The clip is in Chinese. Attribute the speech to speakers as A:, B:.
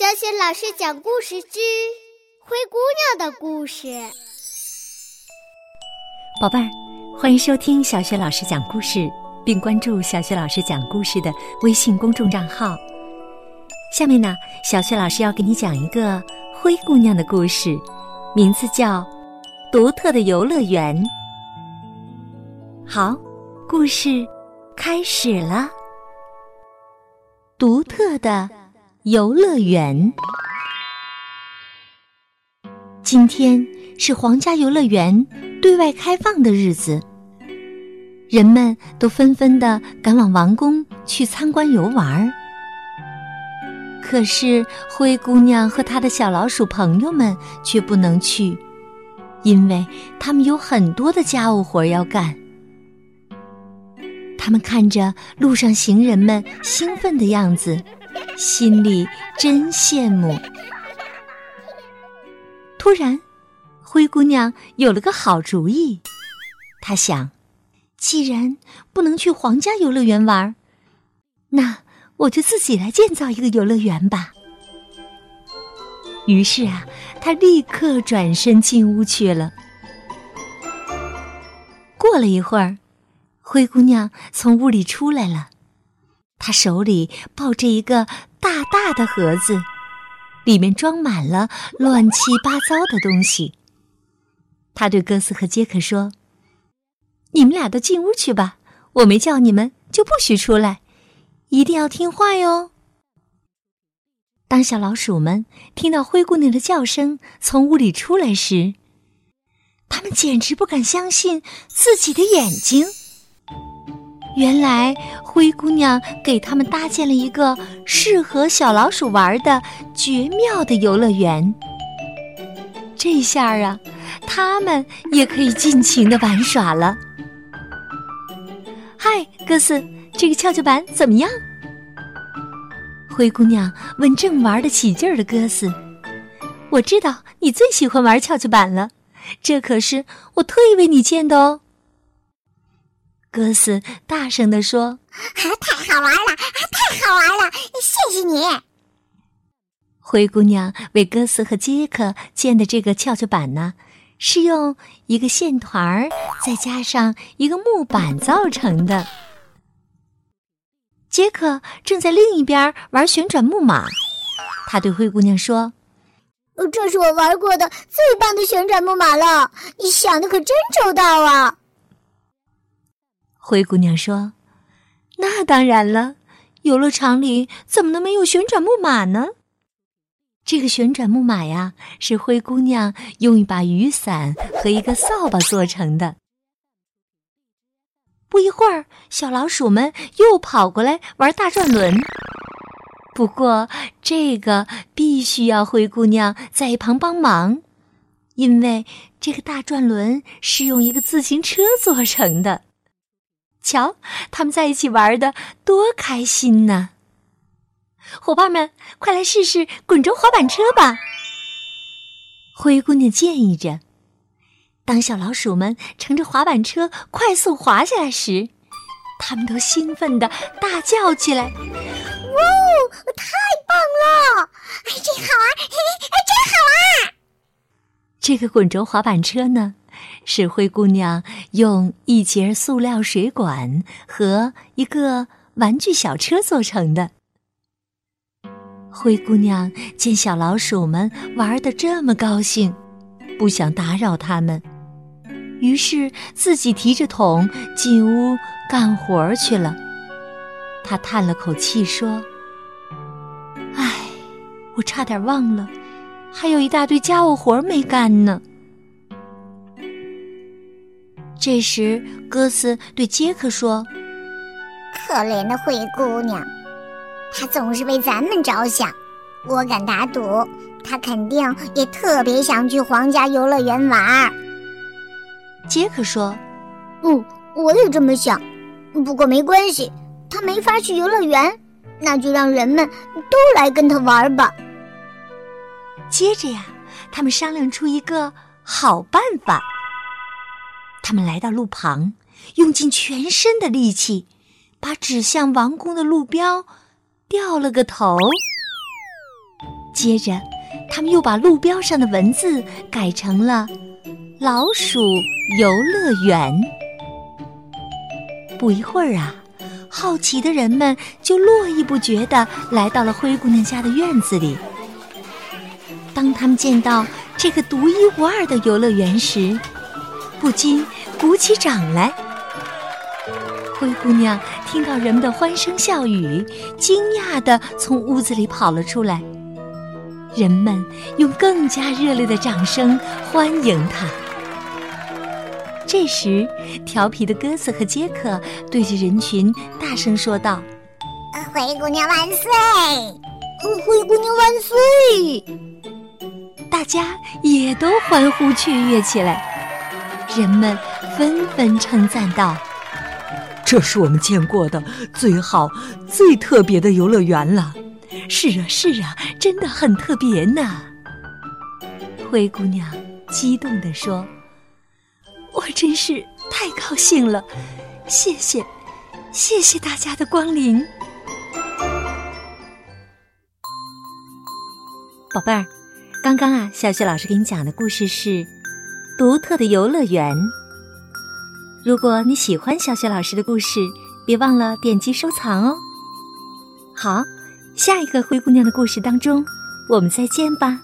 A: 小雪老师讲故事之《灰姑娘的故事》。
B: 宝贝儿，欢迎收听小雪老师讲故事，并关注小雪老师讲故事的微信公众账号。下面呢，小雪老师要给你讲一个灰姑娘的故事，名字叫《独特的游乐园》。好，故事开始了。独特的游乐园。今天是皇家游乐园对外开放的日子，人们都纷纷的赶往王宫去参观游玩儿。可是灰姑娘和她的小老鼠朋友们却不能去，因为他们有很多的家务活要干。他们看着路上行人们兴奋的样子，心里真羡慕。突然，灰姑娘有了个好主意。她想，既然不能去皇家游乐园玩，那我就自己来建造一个游乐园吧。于是啊，她立刻转身进屋去了。过了一会儿。灰姑娘从屋里出来了，他手里抱着一个大大的盒子，里面装满了乱七八糟的东西。他对哥斯和杰克说：“你们俩都进屋去吧，我没叫你们就不许出来，一定要听话哟。”当小老鼠们听到灰姑娘的叫声从屋里出来时，他们简直不敢相信自己的眼睛。原来灰姑娘给他们搭建了一个适合小老鼠玩的绝妙的游乐园。这下啊，他们也可以尽情的玩耍了。嗨，哥斯，这个跷跷板怎么样？灰姑娘问正玩得起劲儿的哥斯。我知道你最喜欢玩跷跷板了，这可是我特意为你建的哦。哥斯大声地说：“啊
C: 太好玩了，啊太好玩了！谢谢你。”
B: 灰姑娘为哥斯和杰克建的这个跷跷板呢，是用一个线团儿再加上一个木板造成的。杰克正在另一边玩旋转木马，他对灰姑娘说：“
C: 这是我玩过的最棒的旋转木马了，你想的可真周到啊！”
B: 灰姑娘说：“那当然了，游乐场里怎么能没有旋转木马呢？这个旋转木马呀，是灰姑娘用一把雨伞和一个扫把做成的。”不一会儿，小老鼠们又跑过来玩大转轮。不过，这个必须要灰姑娘在一旁帮忙，因为这个大转轮是用一个自行车做成的。瞧，他们在一起玩的多开心呢！伙伴们，快来试试滚轴滑板车吧！灰姑娘建议着。当小老鼠们乘着滑板车快速滑下来时，他们都兴奋的大叫起来：“哇，
C: 太棒了！哎，真好玩！嘿嘿，哎，真好玩！”
B: 这个滚轴滑板车呢？是灰姑娘用一节塑料水管和一个玩具小车做成的。灰姑娘见小老鼠们玩的这么高兴，不想打扰他们，于是自己提着桶进屋干活去了。她叹了口气说：“唉，我差点忘了，还有一大堆家务活没干呢。”这时，哥斯对杰克说：“
C: 可怜的灰姑娘，她总是为咱们着想。我敢打赌，她肯定也特别想去皇家游乐园玩。”
B: 杰克说：“
C: 嗯，我也这么想。不过没关系，她没法去游乐园，那就让人们都来跟她玩吧。”
B: 接着呀，他们商量出一个好办法。他们来到路旁，用尽全身的力气，把指向王宫的路标掉了个头。接着，他们又把路标上的文字改成了“老鼠游乐园”。不一会儿啊，好奇的人们就络绎不绝地来到了灰姑娘家的院子里。当他们见到这个独一无二的游乐园时，不禁鼓起掌来。灰姑娘听到人们的欢声笑语，惊讶地从屋子里跑了出来。人们用更加热烈的掌声欢迎她。这时，调皮的鸽子和杰克对着人群大声说道：“
C: 灰姑娘万岁！
A: 灰姑娘万岁！”
B: 大家也都欢呼雀跃起来。人们纷纷称赞道：“
D: 这是我们见过的最好、最特别的游乐园了。”
B: 是啊，是啊，真的很特别呢。灰姑娘激动地说：“我真是太高兴了，谢谢，谢谢大家的光临。”宝贝儿，刚刚啊，小雪老师给你讲的故事是《独特的游乐园》。如果你喜欢小雪老师的故事，别忘了点击收藏哦。好。下一个灰姑娘的故事当中，我们再见吧。